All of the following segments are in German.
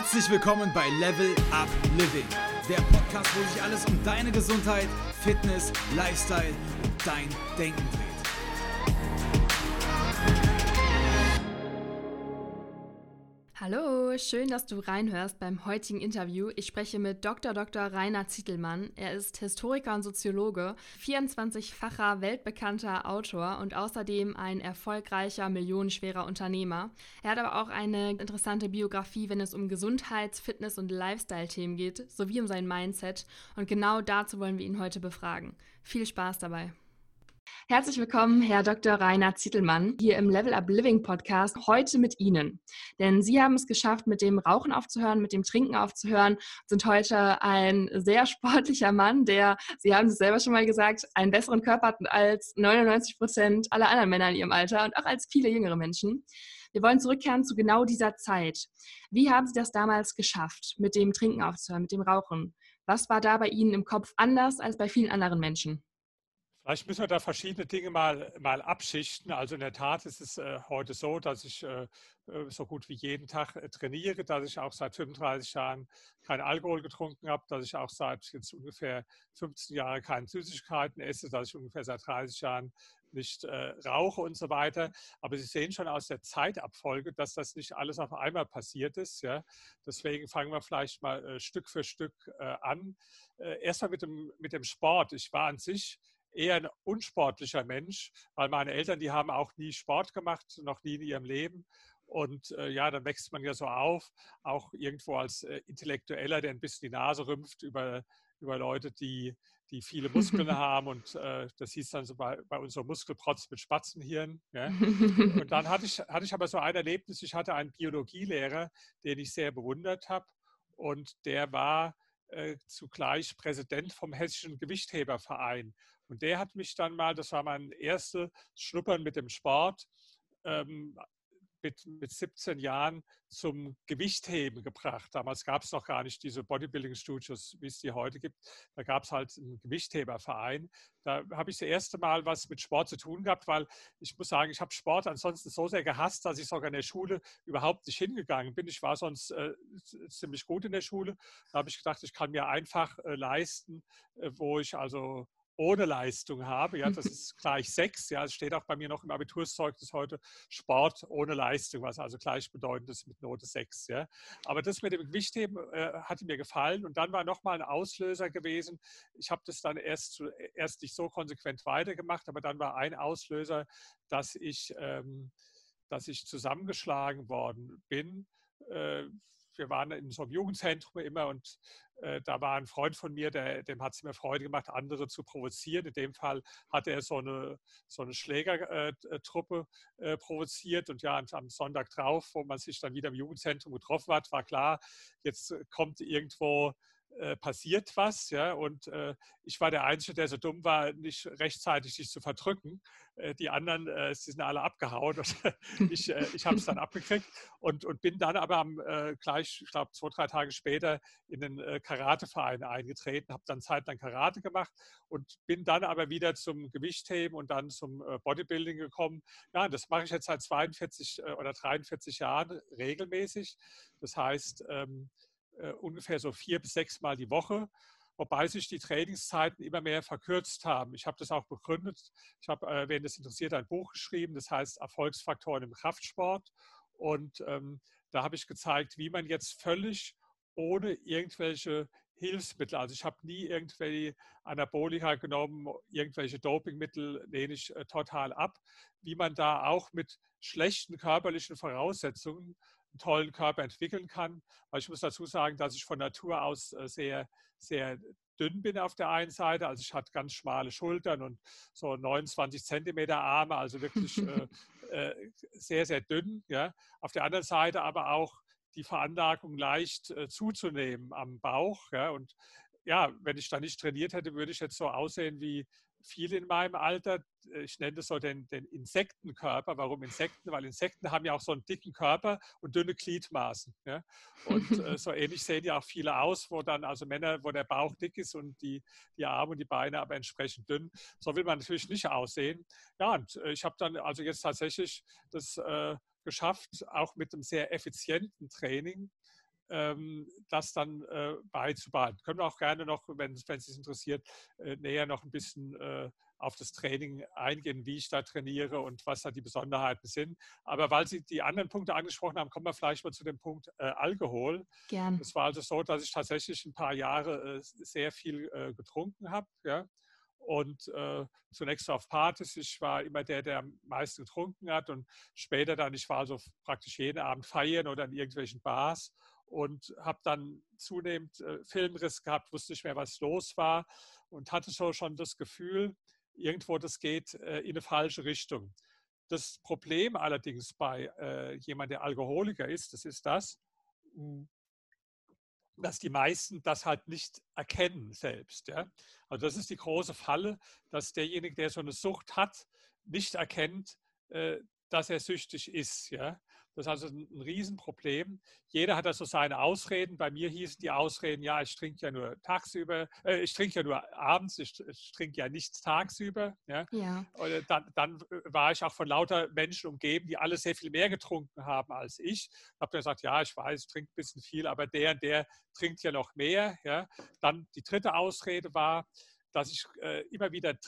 Herzlich willkommen bei Level Up Living, der Podcast, wo sich alles um deine Gesundheit, Fitness, Lifestyle und dein Denken dreht. Hallo, schön, dass du reinhörst beim heutigen Interview. Ich spreche mit Dr. Dr. Rainer Zietelmann. Er ist Historiker und Soziologe, 24-facher weltbekannter Autor und außerdem ein erfolgreicher, millionenschwerer Unternehmer. Er hat aber auch eine interessante Biografie, wenn es um Gesundheits-, Fitness- und Lifestyle-Themen geht, sowie um sein Mindset. Und genau dazu wollen wir ihn heute befragen. Viel Spaß dabei. Herzlich willkommen, Herr Dr. Rainer Zittelmann, hier im Level Up Living Podcast, heute mit Ihnen. Denn Sie haben es geschafft, mit dem Rauchen aufzuhören, mit dem Trinken aufzuhören, sind heute ein sehr sportlicher Mann, der, Sie haben es selber schon mal gesagt, einen besseren Körper hat als 99 Prozent aller anderen Männer in Ihrem Alter und auch als viele jüngere Menschen. Wir wollen zurückkehren zu genau dieser Zeit. Wie haben Sie das damals geschafft, mit dem Trinken aufzuhören, mit dem Rauchen? Was war da bei Ihnen im Kopf anders als bei vielen anderen Menschen? Vielleicht müssen wir da verschiedene Dinge mal, mal abschichten. Also in der Tat ist es äh, heute so, dass ich äh, äh so gut wie jeden Tag äh, trainiere, dass ich auch seit 35 Jahren keinen Alkohol getrunken habe, dass ich auch seit jetzt ungefähr 15 Jahren keine Süßigkeiten esse, dass ich ungefähr seit 30 Jahren nicht äh, rauche und so weiter. Aber Sie sehen schon aus der Zeitabfolge, dass das nicht alles auf einmal passiert ist. Ja? Deswegen fangen wir vielleicht mal äh, Stück für Stück an. Erstmal mit dem, mit dem Sport. Ich war an sich eher ein unsportlicher Mensch, weil meine Eltern, die haben auch nie Sport gemacht, noch nie in ihrem Leben. Und äh, ja, dann wächst man ja so auf, auch irgendwo als äh, Intellektueller, der ein bisschen die Nase rümpft über, über Leute, die, die viele Muskeln haben. Und äh, das hieß dann so bei, bei unserem Muskelprotz mit Spatzenhirn. Ja. Und dann hatte ich, hatte ich aber so ein Erlebnis, ich hatte einen Biologielehrer, den ich sehr bewundert habe. Und der war äh, zugleich Präsident vom Hessischen Gewichtheberverein. Und der hat mich dann mal, das war mein erstes Schnuppern mit dem Sport, ähm, mit, mit 17 Jahren zum Gewichtheben gebracht. Damals gab es noch gar nicht diese Bodybuilding-Studios, wie es die heute gibt. Da gab es halt einen Gewichtheberverein. Da habe ich das erste Mal was mit Sport zu tun gehabt, weil ich muss sagen, ich habe Sport ansonsten so sehr gehasst, dass ich sogar in der Schule überhaupt nicht hingegangen bin. Ich war sonst äh, ziemlich gut in der Schule. Da habe ich gedacht, ich kann mir einfach äh, leisten, äh, wo ich also ohne Leistung habe. Ja, das ist gleich sechs. Ja, es steht auch bei mir noch im Abiturszeugnis heute Sport ohne Leistung, was also gleichbedeutend ist mit Note sechs. Ja. Aber das mit dem Gewichtheben äh, hatte mir gefallen. Und dann war nochmal ein Auslöser gewesen. Ich habe das dann erst, erst nicht so konsequent weitergemacht, aber dann war ein Auslöser, dass ich, ähm, dass ich zusammengeschlagen worden bin. Äh, wir waren in so einem Jugendzentrum immer und äh, da war ein Freund von mir, der, dem hat es mir Freude gemacht, andere zu provozieren. In dem Fall hatte er so eine, so eine Schlägertruppe äh, provoziert und ja, am Sonntag drauf, wo man sich dann wieder im Jugendzentrum getroffen hat, war klar, jetzt kommt irgendwo äh, passiert was, ja, und äh, ich war der Einzige, der so dumm war, nicht rechtzeitig sich zu verdrücken. Äh, die anderen, äh, sie sind alle abgehauen und ich, äh, ich habe es dann abgekriegt und, und bin dann aber am, äh, gleich, ich glaube, zwei, drei Tage später in den Karateverein eingetreten, habe dann zeitlang Karate gemacht und bin dann aber wieder zum Gewichtheben und dann zum Bodybuilding gekommen. Ja, das mache ich jetzt seit 42 oder 43 Jahren regelmäßig. Das heißt, ähm, äh, ungefähr so vier bis sechs Mal die Woche, wobei sich die Trainingszeiten immer mehr verkürzt haben. Ich habe das auch begründet. Ich habe, äh, wen das interessiert, ein Buch geschrieben, das heißt Erfolgsfaktoren im Kraftsport. Und ähm, da habe ich gezeigt, wie man jetzt völlig ohne irgendwelche Hilfsmittel, also ich habe nie irgendwelche Anabolika genommen, irgendwelche Dopingmittel lehne ich äh, total ab, wie man da auch mit schlechten körperlichen Voraussetzungen einen tollen Körper entwickeln kann. Weil ich muss dazu sagen, dass ich von Natur aus äh, sehr, sehr dünn bin auf der einen Seite. Also ich hatte ganz schmale Schultern und so 29 Zentimeter Arme, also wirklich äh, äh, sehr, sehr dünn. Ja. Auf der anderen Seite aber auch die Veranlagung leicht äh, zuzunehmen am Bauch. Ja. Und ja, wenn ich da nicht trainiert hätte, würde ich jetzt so aussehen wie viele in meinem Alter. Ich nenne das so den, den, Insektenkörper. Warum Insekten? Weil Insekten haben ja auch so einen dicken Körper und dünne Gliedmaßen. Ja? Und äh, so ähnlich sehen ja auch viele aus, wo dann also Männer, wo der Bauch dick ist und die, die Arme und die Beine aber entsprechend dünn. So will man natürlich nicht aussehen. Ja, und äh, ich habe dann also jetzt tatsächlich das äh, geschafft, auch mit einem sehr effizienten Training das dann äh, beizubehalten. Können wir auch gerne noch, wenn, wenn es Sie interessiert, äh, näher noch ein bisschen äh, auf das Training eingehen, wie ich da trainiere und was da die Besonderheiten sind. Aber weil Sie die anderen Punkte angesprochen haben, kommen wir vielleicht mal zu dem Punkt äh, Alkohol. Gern. Es war also so, dass ich tatsächlich ein paar Jahre äh, sehr viel äh, getrunken habe. Ja? Und zunächst auf Partys. Ich war immer der, der am meisten getrunken hat. Und später dann, ich war also praktisch jeden Abend feiern oder in irgendwelchen Bars und habe dann zunehmend äh, Filmriss gehabt, wusste nicht mehr, was los war und hatte so schon das Gefühl, irgendwo das geht äh, in eine falsche Richtung. Das Problem allerdings bei äh, jemand, der Alkoholiker ist, das ist das, hm, dass die meisten das halt nicht erkennen selbst. Ja? Also das ist die große Falle, dass derjenige, der so eine Sucht hat, nicht erkennt, äh, dass er süchtig ist. Ja? Das ist also ein, Riesenproblem. Jeder hat da so seine Ausreden. Bei mir hießen die Ausreden, ja, ich trinke ja nur tagsüber, äh, ich trinke ja nur abends, ich, ich trinke ja nichts tagsüber. Ja. ja. Und dann, dann, war ich auch von lauter Menschen umgeben, die alle sehr viel mehr getrunken haben als ich. Ich habe dann gesagt, ja, ich weiß, ich trinke ein bisschen viel, aber der und der trinkt ja noch mehr. Ja. Dann die dritte Ausrede war, dass ich äh, immer wieder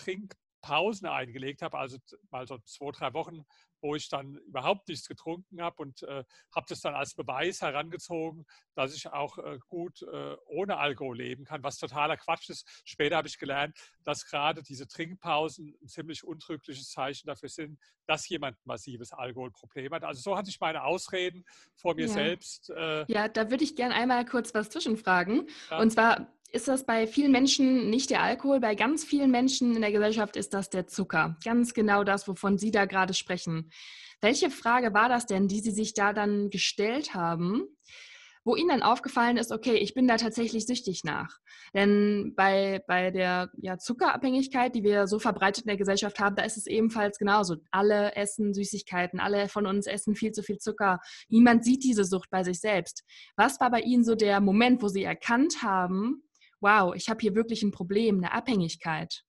Trinkpausen eingelegt habe, also mal so zwei, drei Wochen wo ich dann überhaupt nichts getrunken habe und äh, habe das dann als Beweis herangezogen, dass ich auch äh, gut äh, ohne Alkohol leben kann, was totaler Quatsch ist. Später habe ich gelernt, dass gerade diese Trinkpausen ein ziemlich untrügliches Zeichen dafür sind, dass jemand ein massives Alkoholproblem hat. Also so hatte ich meine Ausreden vor mir ja. selbst. Äh ja, da würde ich gerne einmal kurz was zwischenfragen. Ja. Und zwar ist das bei vielen Menschen nicht der Alkohol, bei ganz vielen Menschen in der Gesellschaft ist das der Zucker. Ganz genau das, wovon Sie da gerade sprechen. Welche Frage war das denn, die Sie sich da dann gestellt haben, wo Ihnen dann aufgefallen ist, okay, ich bin da tatsächlich süchtig nach? Denn bei, bei der ja, Zuckerabhängigkeit, die wir so verbreitet in der Gesellschaft haben, da ist es ebenfalls genauso. Alle essen Süßigkeiten, alle von uns essen viel zu viel Zucker. Niemand sieht diese Sucht bei sich selbst. Was war bei Ihnen so der Moment, wo Sie erkannt haben, wow, ich habe hier wirklich ein Problem, eine Abhängigkeit.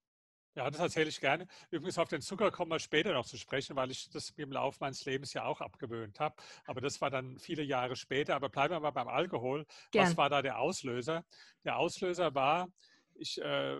Ja, das erzähle ich gerne. Übrigens auf den Zucker kommen wir später noch zu sprechen, weil ich das im Laufe meines Lebens ja auch abgewöhnt habe. Aber das war dann viele Jahre später. Aber bleiben wir mal beim Alkohol. Gern. Was war da der Auslöser? Der Auslöser war, ich äh,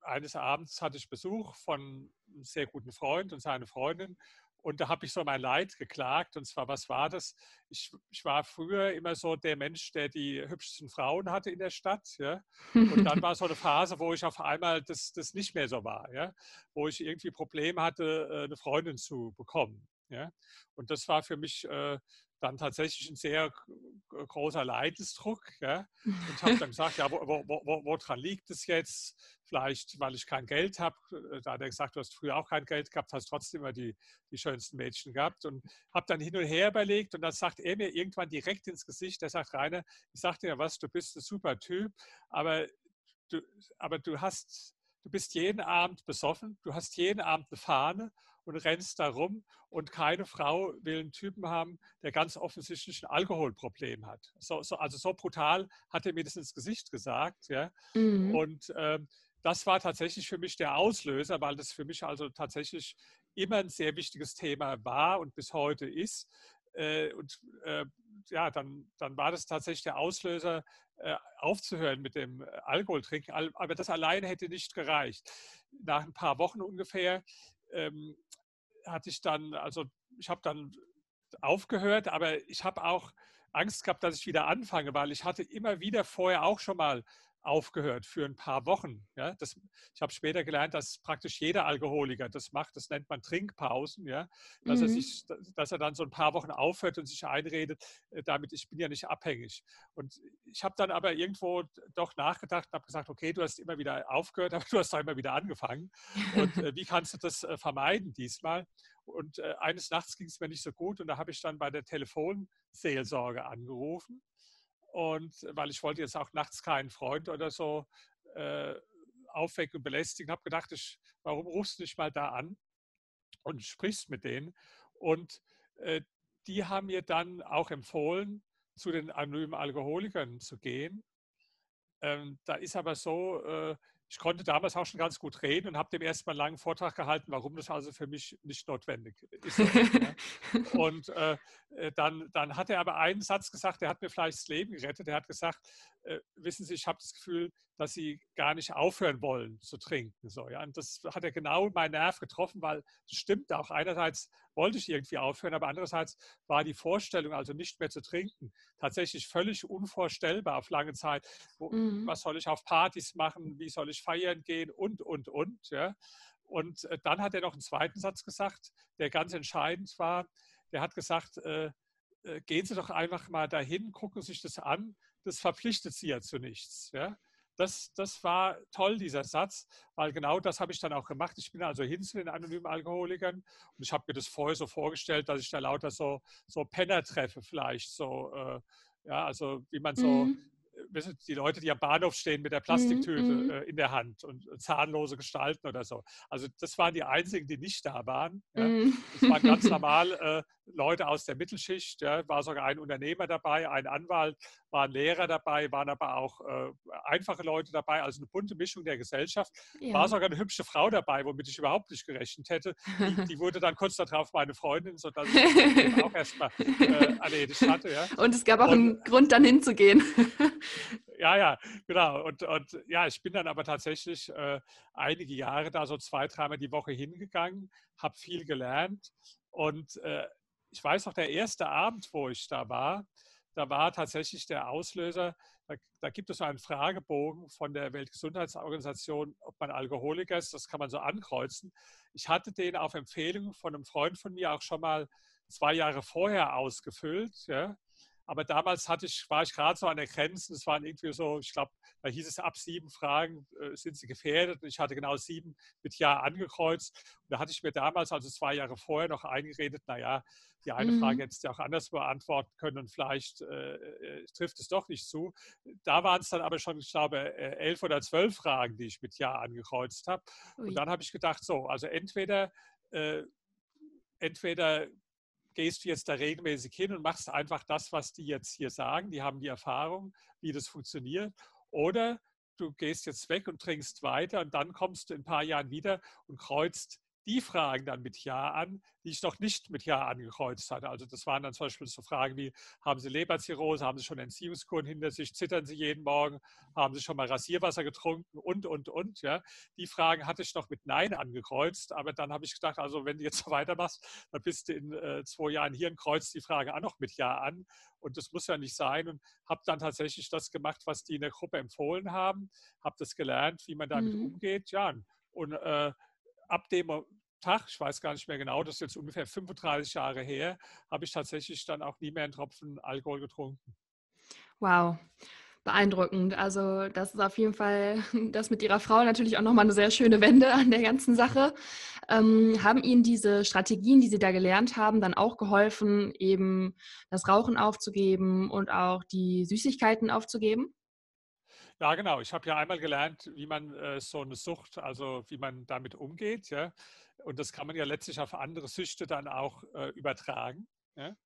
eines Abends hatte ich Besuch von einem sehr guten Freund und seiner Freundin und da habe ich so mein Leid geklagt. Und zwar, was war das? Ich, ich, war früher immer so der Mensch, der die hübschesten Frauen hatte in der Stadt. Ja? Und dann war so eine Phase, wo ich auf einmal das, das nicht mehr so war. Ja? Wo ich irgendwie Probleme hatte, äh, eine Freundin zu bekommen. Ja? Und das war für mich äh, dann tatsächlich ein sehr großer Leidensdruck. Ja? Und habe dann gesagt, ja, wo, wo, wo, woran liegt es jetzt? Vielleicht, weil ich kein Geld habe. Äh, da hat er gesagt, du hast früher auch kein Geld gehabt, hast trotzdem immer die, die schönsten Mädchen gehabt. Und habe dann hin und her überlegt und dann sagt er mir irgendwann direkt ins Gesicht, er sagt, Rainer, ich sag dir was, du bist ein super Typ, aber du, aber du hast, du bist jeden Abend besoffen, du hast jeden Abend eine Fahne und rennst da rum und keine Frau will einen Typen haben, der ganz offensichtlich ein Alkoholproblem hat. So, so, also so brutal hat er mir das ins Gesicht gesagt. Ja? Mhm. Und ähm, das war tatsächlich für mich der Auslöser, weil das für mich also tatsächlich immer ein sehr wichtiges Thema war und bis heute ist. Äh, und äh, ja, dann, dann war das tatsächlich der Auslöser, äh, aufzuhören mit dem Alkoholtrinken. Aber das alleine hätte nicht gereicht. Nach ein paar Wochen ungefähr ähm, hatte ich dann, also ich habe dann aufgehört, aber ich habe auch Angst gehabt, dass ich wieder anfange, weil ich hatte immer wieder vorher auch schon mal aufgehört für ein paar Wochen. Ja, das, ich habe später gelernt, dass praktisch jeder Alkoholiker das macht. Das nennt man Trinkpausen. Ja, dass, mhm. er sich, dass er dann so ein paar Wochen aufhört und sich einredet, äh, damit ich bin ja nicht abhängig. Und ich habe dann aber irgendwo doch nachgedacht und habe gesagt, okay, du hast immer wieder aufgehört, aber du hast auch immer wieder angefangen. Und äh, wie kannst du das äh, vermeiden diesmal? Und äh, eines Nachts ging es mir nicht so gut und da habe ich dann bei der Telefonseelsorge angerufen und weil ich wollte jetzt auch nachts keinen Freund oder so äh, aufwecken und belästigen, habe gedacht, ich, warum rufst du nicht mal da an und sprichst mit denen? Und äh, die haben mir dann auch empfohlen, zu den anonymen Alkoholikern zu gehen. Ähm, da ist aber so, äh, ich konnte damals auch schon ganz gut reden und habe dem erstmal einen langen Vortrag gehalten, warum das also für mich nicht notwendig ist. und äh, äh, dann, dann hat er aber einen Satz gesagt, der hat mir vielleicht das Leben gerettet. Er hat gesagt, äh, wissen Sie, ich habe das Gefühl, dass Sie gar nicht aufhören wollen zu trinken. So, ja? Und das hat er genau meinen Nerv getroffen, weil es stimmt auch. Einerseits wollte ich irgendwie aufhören, aber andererseits war die Vorstellung, also nicht mehr zu trinken, tatsächlich völlig unvorstellbar auf lange Zeit. Wo, mhm. Was soll ich auf Partys machen? Wie soll ich feiern gehen? Und, und, und. Ja? Und äh, dann hat er noch einen zweiten Satz gesagt, der ganz entscheidend war. Der hat gesagt, äh, äh, gehen Sie doch einfach mal dahin, gucken Sie sich das an. Das verpflichtet Sie ja zu nichts. Ja? Das, das war toll, dieser Satz, weil genau das habe ich dann auch gemacht. Ich bin also hin zu den anonymen Alkoholikern und ich habe mir das vorher so vorgestellt, dass ich da lauter so, so Penner treffe, vielleicht so, äh, ja, also wie man so mhm die Leute, die am Bahnhof stehen mit der Plastiktüte mm, mm. in der Hand und äh, zahnlose Gestalten oder so. Also das waren die einzigen, die nicht da waren. Ja. Mm. Das waren ganz normal äh, Leute aus der Mittelschicht. Ja. War sogar ein Unternehmer dabei, ein Anwalt, waren Lehrer dabei, waren aber auch äh, einfache Leute dabei. Also eine bunte Mischung der Gesellschaft. Ja. War sogar eine hübsche Frau dabei, womit ich überhaupt nicht gerechnet hätte. Die, die wurde dann kurz darauf meine Freundin, sodass ich auch erstmal äh, erledigt hatte. Ja. Und es gab auch und, einen Grund, dann hinzugehen. Ja, ja, genau. Und, und ja, ich bin dann aber tatsächlich äh, einige Jahre da so zwei, dreimal die Woche hingegangen, habe viel gelernt. Und äh, ich weiß noch, der erste Abend, wo ich da war, da war tatsächlich der Auslöser, da, da, gibt es einen Fragebogen von der Weltgesundheitsorganisation, ob man Alkoholiker ist. Das kann man so ankreuzen. Ich hatte den auf Empfehlung von einem Freund von mir auch schon mal zwei Jahre vorher ausgefüllt. Ja. Aber damals hatte ich, war ich gerade so an der Grenze. Es waren irgendwie so, ich glaube, da hieß es ab sieben Fragen äh, sind sie gefährdet. Und ich hatte genau sieben mit Ja angekreuzt. Und da hatte ich mir damals, also zwei Jahre vorher, noch eingeredet, naja, die eine mhm. Frage hättest du auch anders beantworten können und vielleicht äh, äh, trifft es doch nicht zu. Da waren es dann aber schon, ich glaube, äh, elf oder zwölf Fragen, die ich mit Ja angekreuzt habe. Und dann habe ich gedacht, so, also entweder, äh, entweder gehst du jetzt da regelmäßig hin und machst einfach das, was die jetzt hier sagen. Die haben die Erfahrung, wie das funktioniert. Oder du gehst jetzt weg und trinkst weiter und dann kommst du in ein paar Jahren wieder und kreuzt die Fragen dann mit Ja an, die ich noch nicht mit Ja angekreuzt hatte. Also das waren dann zum Beispiel so Fragen wie, haben Sie Leberzirrhose, haben Sie schon Enzymskuren hinter sich, zittern Sie jeden Morgen, haben Sie schon mal Rasierwasser getrunken und, und, und. Ja. Die Fragen hatte ich noch mit Nein angekreuzt, aber dann habe ich gedacht, also wenn du jetzt so weitermachst, dann bist du in äh, zwei Jahren hier und kreuzt die Frage auch noch mit Ja an. Und das muss ja nicht sein. Und habe dann tatsächlich das gemacht, was die in der Gruppe empfohlen haben, habe das gelernt, wie man damit mhm. umgeht. Ja, und äh, ab dem Tag, ich weiß gar nicht mehr genau, das ist jetzt ungefähr 35 Jahre her, habe ich tatsächlich dann auch nie mehr einen Tropfen Alkohol getrunken. Wow. Beeindruckend. Also, das ist auf jeden Fall, das mit Ihrer Frau natürlich auch nochmal eine sehr schöne Wende an der ganzen Sache. Ähm, haben Ihnen diese Strategien, die Sie da gelernt haben, dann auch geholfen, eben das Rauchen aufzugeben und auch die Süßigkeiten aufzugeben? Ja, genau. Ich habe ja einmal gelernt, wie man äh, so eine Sucht, also wie man damit umgeht. Ja? Und das kann man ja letztlich auf andere Süchte dann auch äh, übertragen. Ja?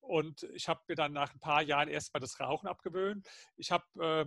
Und ich habe mir dann nach ein paar Jahren erstmal das Rauchen abgewöhnt. Ich habe äh,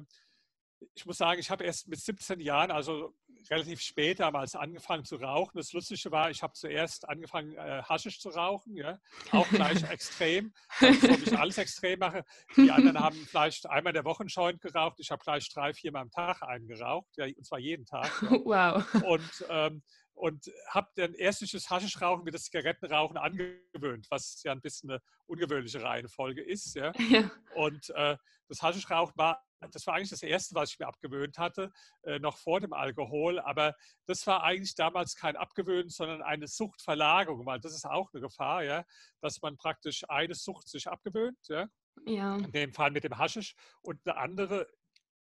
ich muss sagen, ich habe erst mit 17 Jahren, also relativ spät damals angefangen zu rauchen. Das Lustige war, ich habe zuerst angefangen, äh, Haschisch zu rauchen, ja? auch gleich extrem, wie ich alles extrem mache. Die anderen haben vielleicht einmal in der Woche einen Joint geraucht. Ich habe gleich drei, viermal am Tag einen geraucht, ja, und zwar jeden Tag. Ja? Wow. Und ähm, und habe dann erst durch das Haschischrauchen wie das Zigarettenrauchen angewöhnt, was ja ein bisschen eine ungewöhnliche Reihenfolge ist. Ja? ja. Und äh, das Haschischrauchen war, das war eigentlich das Erste, was ich mir abgewöhnt hatte, äh, noch vor dem Alkohol. Aber das war eigentlich damals kein Abgewöhnen, sondern eine Suchtverlagerung, weil das ist auch eine Gefahr, ja, dass man praktisch eine Sucht sich abgewöhnt. Ja? Ja. In dem Fall mit dem Haschisch und eine andere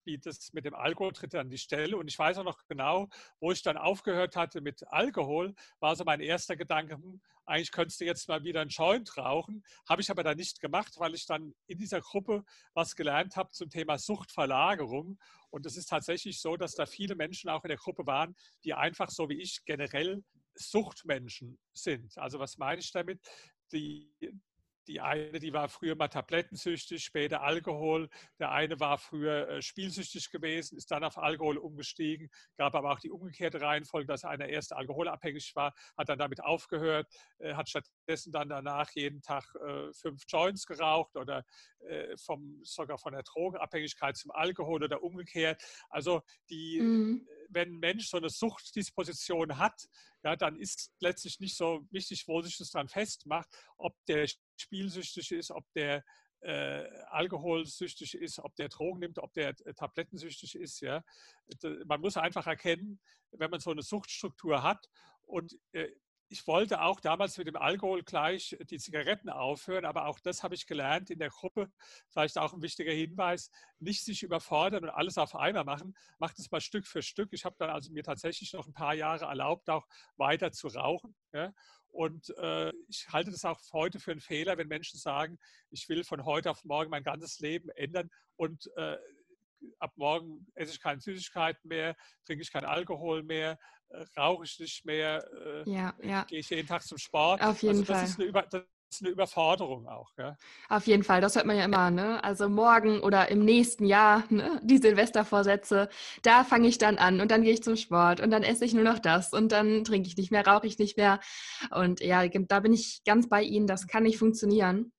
wie das mit dem Alkohol tritt an die Stelle. Und ich weiß auch noch genau, wo ich dann aufgehört hatte mit Alkohol, war so mein erster Gedanke, hm, eigentlich könntest du jetzt mal wieder einen Joint rauchen. Habe ich aber dann nicht gemacht, weil ich dann in dieser Gruppe was gelernt habe zum Thema Suchtverlagerung. Und es ist tatsächlich so, dass da viele Menschen auch in der Gruppe waren, die einfach so wie ich generell Suchtmenschen sind. Also was meine ich damit? Die, die eine, die war früher mal tablettensüchtig, später Alkohol. Der eine war früher äh, spielsüchtig gewesen, ist dann auf Alkohol umgestiegen. Gab aber auch die umgekehrte Reihenfolge, dass einer erst alkoholabhängig war, hat dann damit aufgehört, äh, hat stattdessen dann danach jeden Tag äh, fünf Joints geraucht oder vom, sogar von der Drogenabhängigkeit zum Alkohol oder umgekehrt. Also die, mhm. Wenn ein Mensch so eine Suchtdisposition hat, ja, dann ist letztlich nicht so wichtig, wo sich das dran festmacht, ob der spielsüchtig ist, ob der äh, alkoholsüchtig ist, ob der Drogen nimmt, ob der äh, tablettensüchtig ist. Ja. Man muss einfach erkennen, wenn man so eine Suchtstruktur hat und äh, ich wollte auch damals mit dem Alkohol gleich die Zigaretten aufhören, aber auch das habe ich gelernt in der Gruppe. Vielleicht auch ein wichtiger Hinweis, nicht sich überfordern und alles auf einmal machen. Macht es mal Stück für Stück. Ich habe dann also mir tatsächlich noch ein paar Jahre erlaubt, auch weiter zu rauchen. Ja. Und äh, ich halte das auch heute für einen Fehler, wenn Menschen sagen, ich will von heute auf morgen mein ganzes Leben ändern und äh, ab morgen esse ich keine Süßigkeiten mehr, trinke ich keinen Alkohol mehr, äh, rauche ich nicht mehr, äh, ja, ja. gehe ich jeden Tag zum Sport. Auf jeden also das Fall. Ist eine Über das ist eine Überforderung auch. Ja? Auf jeden Fall, das hört man ja immer. Ne? Also morgen oder im nächsten Jahr, ne? die Silvestervorsätze, da fange ich dann an und dann gehe ich zum Sport und dann esse ich nur noch das und dann trinke ich nicht mehr, rauche ich nicht mehr. Und ja, da bin ich ganz bei Ihnen, das kann nicht funktionieren.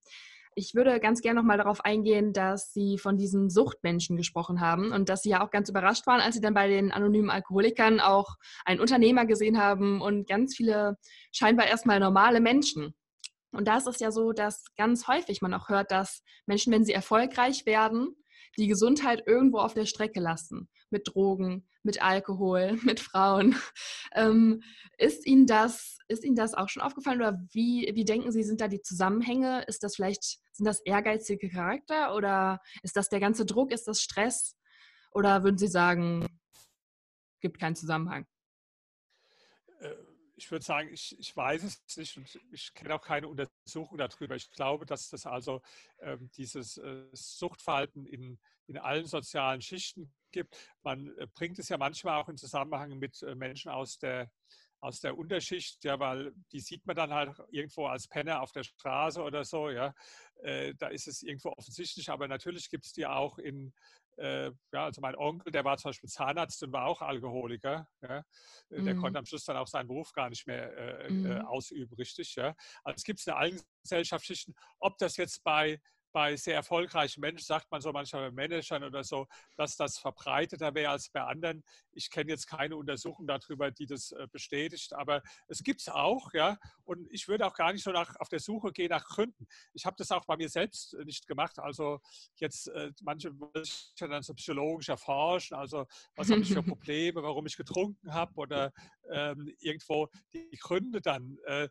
Ich würde ganz gerne noch mal darauf eingehen, dass Sie von diesen Suchtmenschen gesprochen haben und dass Sie ja auch ganz überrascht waren, als Sie dann bei den anonymen Alkoholikern auch einen Unternehmer gesehen haben und ganz viele scheinbar erstmal normale Menschen. Und da ist es ja so, dass ganz häufig man auch hört, dass Menschen, wenn sie erfolgreich werden, die Gesundheit irgendwo auf der Strecke lassen. Mit Drogen, mit Alkohol, mit Frauen. Ähm, ist, Ihnen das, ist Ihnen das auch schon aufgefallen oder wie, wie denken Sie, sind da die Zusammenhänge? Ist das vielleicht, sind das ehrgeizige Charakter oder ist das der ganze Druck, ist das Stress? Oder würden Sie sagen, gibt keinen Zusammenhang? Ich würde sagen, ich, ich weiß es nicht und ich kenne auch keine Untersuchung darüber. Ich glaube, dass das also ähm, dieses äh, Suchtverhalten in, in allen sozialen Schichten gibt. Man äh, bringt es ja manchmal auch in Zusammenhang mit äh, Menschen aus der, aus der Unterschicht, ja, weil die sieht man dann halt irgendwo als Penner auf der Straße oder so, ja. Äh, da ist es irgendwo offensichtlich, aber natürlich gibt es die auch in, äh, ja, also mein Onkel, der war zum Beispiel Zahnarzt und war auch Alkoholiker. Ja. Der mhm. konnte am Schluss dann auch seinen Beruf gar nicht mehr äh, äh mhm. ausüben, richtig. Ja. Also es gibt es in allen Gesellschaftsschichten, ob das jetzt bei bei sehr erfolgreichen Menschen sagt man so manchmal bei Managern oder so, dass das verbreiteter wäre als bei anderen. Ich kenne jetzt keine Untersuchung darüber, die das äh, bestätigt, aber es gibt es auch, ja. Und ich würde auch gar nicht so nach, auf der Suche gehen nach Gründen. Ich habe das auch bei mir selbst äh, nicht gemacht. Also jetzt äh, manche dann so psychologisch erforschen, also was habe ich für Probleme, warum ich getrunken habe oder ähm, irgendwo die Gründe dann. Äh,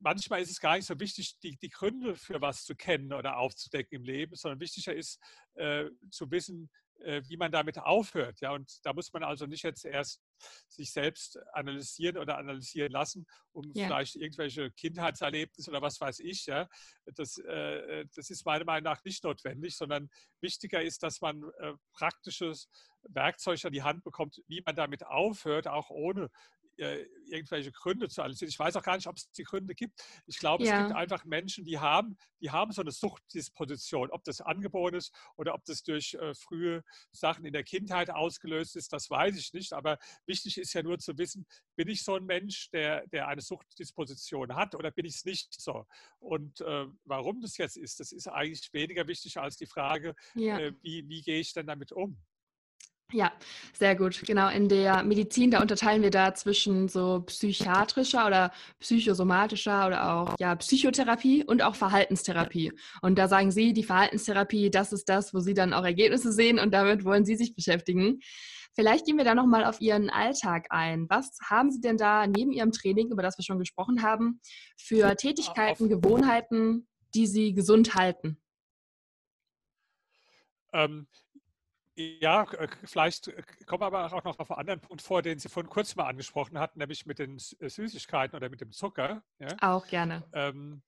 manchmal ist es gar nicht so wichtig, die, die, Gründe für was zu kennen oder aufzudecken im Leben, sondern wichtiger ist äh, zu wissen, äh, wie man damit aufhört. Ja, und da muss man also nicht jetzt erst sich selbst analysieren oder analysieren lassen, um ja. vielleicht irgendwelche Kindheitserlebnisse oder was weiß ich. Ja, das, äh, das ist meiner Meinung nach nicht notwendig, sondern wichtiger ist, dass man äh, praktisches Werkzeug an die Hand bekommt, wie man damit aufhört, auch ohne äh, irgendwelche Gründe zu analysieren. Ich weiß auch gar nicht, ob es die Gründe gibt. Ich glaube, ja. es gibt einfach Menschen, die haben, die haben so eine Suchtdisposition. Ob das angeboren ist oder ob das durch äh, frühe Sachen in der Kindheit ausgelöst ist, das weiß ich nicht. Aber wichtig ist ja nur zu wissen, bin ich so ein Mensch, der, der eine Suchtdisposition hat oder bin ich es nicht so? Und äh, warum das jetzt ist, das ist eigentlich weniger wichtig als die Frage, ja. äh, wie, wie gehe ich denn damit um? Ja, sehr gut. Genau, in der Medizin, da unterteilen wir da zwischen so psychiatrischer oder psychosomatischer oder auch ja, Psychotherapie und auch Verhaltenstherapie. Und da sagen Sie, die Verhaltenstherapie, das ist das, wo Sie dann auch Ergebnisse sehen und damit wollen Sie sich beschäftigen. Vielleicht gehen wir da nochmal auf Ihren Alltag ein. Was haben Sie denn da neben Ihrem Training, über das wir schon gesprochen haben, für Tätigkeiten, Gewohnheiten, die Sie gesund halten? Ähm, ja, vielleicht äh, kommen wir aber auch noch auf einen anderen Punkt vor, den Sie vorhin kurz mal angesprochen hatten, nämlich mit den äh, Süßigkeiten oder mit dem Zucker. Ja? Auch gerne. Ähm,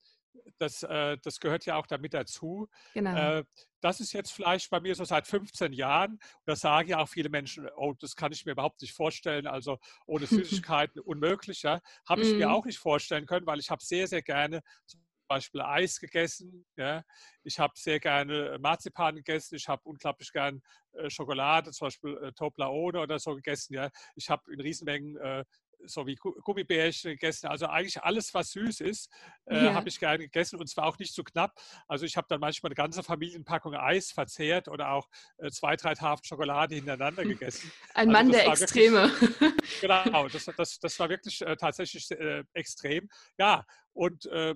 das, äh, das gehört ja auch damit dazu. Genau. Äh, das ist jetzt vielleicht bei mir so seit 15 Jahren. Da sagen ja auch viele Menschen, oh, das kann ich mir überhaupt nicht vorstellen. Also ohne Süßigkeiten unmöglich. Ja? Habe ich mm. mir mhm. auch nicht vorstellen können, weil ich habe sehr, sehr gerne zum Beispiel Eis gegessen. Ja. Ich habe sehr gerne Marzipan gegessen. Ich habe unglaublich gern äh, Schokolade, zum Beispiel äh, Toblerone oder so gegessen. Ja. Ich habe in Riesenmengen äh, so wie Gummibärchen gegessen. Also eigentlich alles, was süß ist, äh, ja. habe ich gerne gegessen und zwar auch nicht zu so knapp. Also ich habe dann manchmal eine ganze Familienpackung Eis verzehrt oder auch äh, zwei, drei Tafeln Schokolade hintereinander gegessen. Ein also Mann der Extreme. Wirklich, genau, das, das, das war wirklich äh, tatsächlich äh, extrem. Ja, und äh,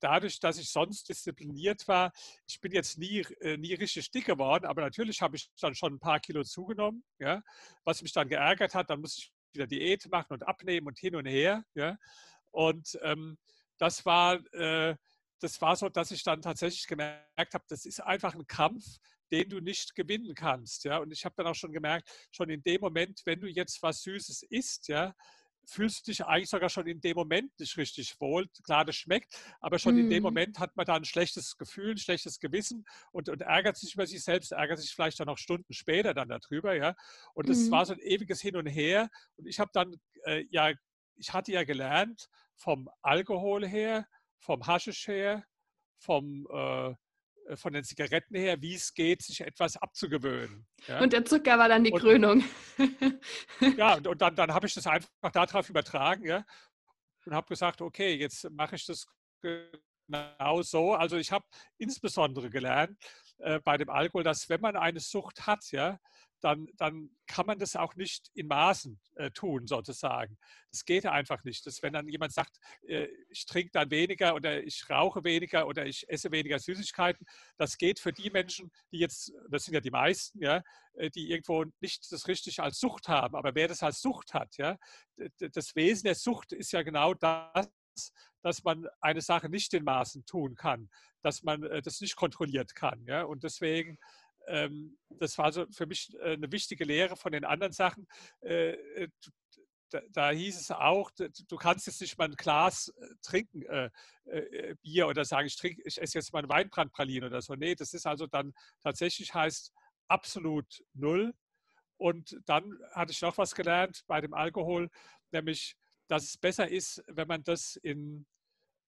dadurch, dass ich sonst diszipliniert war, ich bin jetzt nie, äh, nie richtig dick geworden, aber natürlich habe ich dann schon ein paar Kilo zugenommen, ja, was mich dann geärgert hat. Dann muss ich wieder Diät machen und abnehmen und hin und her. Ja? Und ähm, das war, äh, das war so, dass ich dann tatsächlich gemerkt habe, das ist einfach ein Kampf, den du nicht gewinnen kannst. Ja? Und ich habe dann auch schon gemerkt, schon in dem Moment, wenn du jetzt was Süßes isst, ja, fühlst du dich eigentlich sogar schon in dem Moment nicht richtig wohl. Klar, das schmeckt, aber schon mm. in dem mhm. Moment hat man da ein schlechtes Gefühl, ein schlechtes Gewissen und, und, ärgert sich über sich selbst, ärgert sich vielleicht auch noch Stunden später dann darüber, ja. Und es mm. war so ein ewiges Hin und Her. Und ich habe dann, äh, ja, ich hatte ja gelernt vom Alkohol her, vom Haschisch her, vom äh, von den Zigaretten her, wie es geht, sich etwas abzugewöhnen. Ja? Und der Zucker war dann die und, Krönung. ja, und, und dann, dann habe ich das einfach darauf übertragen ja? und habe gesagt, okay, jetzt mache ich das genau so. Also ich habe insbesondere gelernt äh, bei dem Alkohol, dass wenn man eine Sucht hat, ja, dann, dann kann man das auch nicht in Maßen äh, tun, sozusagen. Das geht einfach nicht. Das, wenn dann jemand sagt, äh, ich trinke dann weniger oder ich rauche weniger oder ich esse weniger Süßigkeiten, das geht für die Menschen, die jetzt, das sind ja die meisten, ja, äh, die irgendwo nicht das richtig als Sucht haben. Aber wer das als Sucht hat, ja, das Wesen der Sucht ist ja genau das, dass man eine Sache nicht in Maßen tun kann, dass man äh, das nicht kontrolliert kann. Ja? Und deswegen ähm, das war so für mich äh, eine wichtige Lehre von den anderen Sachen. Äh, äh, da, da, hieß es auch, du kannst jetzt nicht mal ein Glas trinken, äh, äh, Bier oder sagen, ich, trinke, ich esse jetzt mal ein Weinbrandpralin oder so. Nee, das ist also dann tatsächlich heißt absolut null. Und dann hatte ich noch was gelernt bei dem Alkohol, nämlich, dass es besser ist, wenn man das in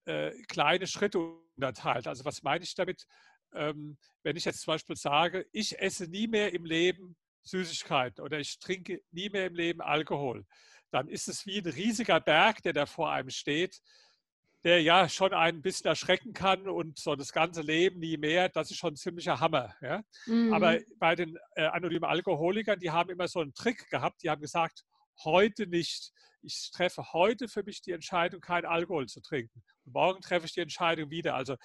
äh, kleine Schritte unterteilt. Also was meine ich damit? Ähm, wenn ich jetzt zum Beispiel sage, ich esse nie mehr im Leben Süßigkeiten oder ich trinke nie mehr im Leben Alkohol, dann ist es wie ein riesiger Berg, der da vor einem steht, der ja schon ein bisschen erschrecken kann und so das ganze Leben nie mehr, das ist schon ein ziemlicher Hammer. Ja? Mhm. Aber bei den äh, anonymen Alkoholikern, die haben immer so einen Trick gehabt, die haben gesagt, heute nicht. Ich treffe heute für mich die Entscheidung, kein Alkohol zu trinken. Und morgen treffe ich die Entscheidung wieder. Also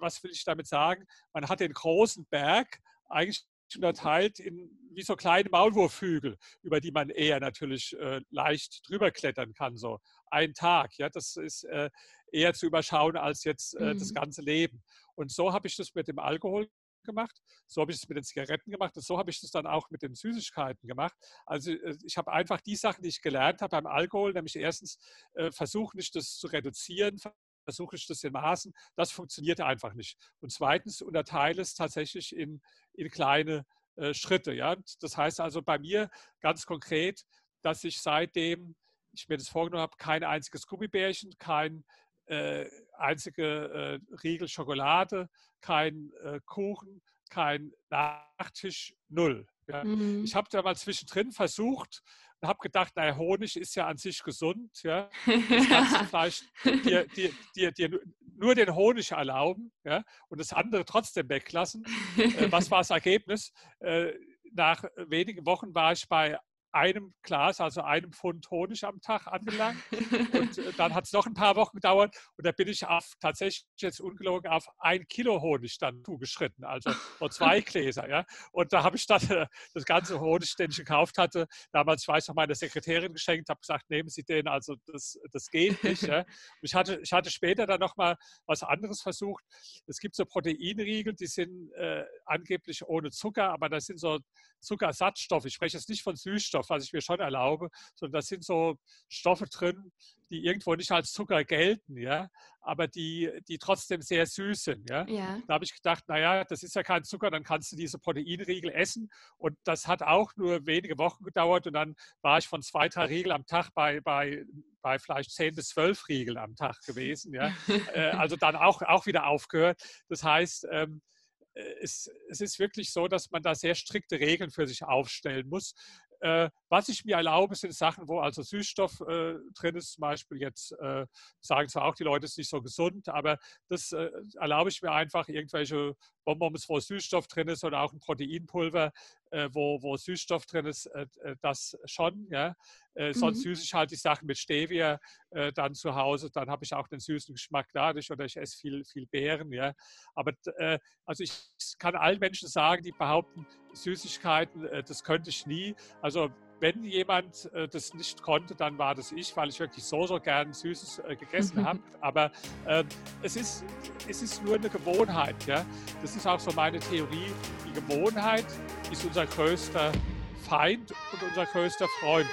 was will ich damit sagen? Man hat den großen Berg eigentlich unterteilt in wie so kleine Maulwurfhügel, über die man eher natürlich äh, leicht drüber klettern kann. So ein Tag, ja, das ist äh, eher zu überschauen als jetzt äh, mhm. das ganze Leben. Und so habe ich das mit dem Alkohol gemacht, so habe ich es mit den Zigaretten gemacht und so habe ich das dann auch mit den Süßigkeiten gemacht. Also äh, ich habe einfach die Sachen, die ich gelernt habe beim Alkohol, nämlich erstens äh, versuche ich das zu reduzieren, versuche ich das in Maßen, das funktioniert einfach nicht. Und zweitens unterteile es tatsächlich in, in kleine äh, Schritte. Ja? Das heißt also bei mir ganz konkret, dass ich seitdem ich mir das vorgenommen habe, kein einziges Gummibärchen, kein äh, einzige äh, Riegel Schokolade, kein äh, Kuchen, kein Nachtisch, null. Ja. Mhm. Ich habe da mal zwischendrin versucht und habe gedacht, naja, Honig ist ja an sich gesund. Ja. Das kannst du vielleicht dir, dir, dir, dir, nur den Honig erlauben ja, und das andere trotzdem weglassen. Äh, was war das Ergebnis? Äh, nach wenigen Wochen war ich bei einem Glas, also einem Pfund Honig am Tag angelangt. Und äh, dann hat es noch ein paar Wochen gedauert und da bin ich auf tatsächlich jetzt ungelogen auf ein Kilo Honig dann zugeschritten, also nur zwei Gläser. Ja. Und da habe ich dann äh, das ganze Honig, den ich gekauft hatte, damals, ich weiß noch, meiner Sekretärin geschenkt, habe gesagt, nehmen Sie den, also das, das geht nicht. Ja. Ich, hatte, ich hatte später dann nochmal was anderes versucht. Es gibt so Proteinriegel, die sind äh, angeblich ohne Zucker, aber das sind so Zuckersatzstoffe. Ich spreche jetzt nicht von Süßstoffen Süßstoff, was ich mir schon erlaube, sondern da sind so Stoffe drin, die irgendwo nicht als Zucker gelten, ja, aber die, die trotzdem sehr süß sind. Ja. ja. Da habe ich gedacht, naja, das ist ja kein Zucker, dann kannst du diese Proteinriegel essen. Und das hat auch nur wenige Wochen gedauert und dann war ich von zwei, drei Riegel am Tag bei, bei, bei vielleicht zehn bis zwölf Riegel am Tag gewesen. Ja. Äh, also dann auch, auch wieder aufgehört. Das heißt, ähm, äh, es, es, ist wirklich so, dass man da sehr strikte Regeln für sich aufstellen muss. Äh, was ich mir erlaube, sind Sachen, wo also Süßstoff äh, drin ist. Zum Beispiel jetzt äh, sagen zwar auch die Leute, es ist nicht so gesund, aber das äh, erlaube ich mir einfach, irgendwelche Bonbons, wo Süßstoff drin ist oder auch ein Proteinpulver, wo, wo Süßstoff drin ist, äh, das schon. Ja. sonst mhm. süße ich halt die Sachen mit Stevia dann zu Hause. Dann habe ich auch den süßen Geschmack dadurch oder ich esse viel, viel Beeren. Ja. Aber also ich kann allen Menschen sagen, die behaupten, Süßigkeiten, das könnte ich nie. Also wenn jemand äh, das nicht konnte, dann war das ich, weil ich wirklich so, so gern Süßes äh, gegessen habe. Aber äh, es, ist, es ist nur eine Gewohnheit. Ja? Das ist auch so meine Theorie. Die Gewohnheit ist unser größter Feind und unser größter Freund.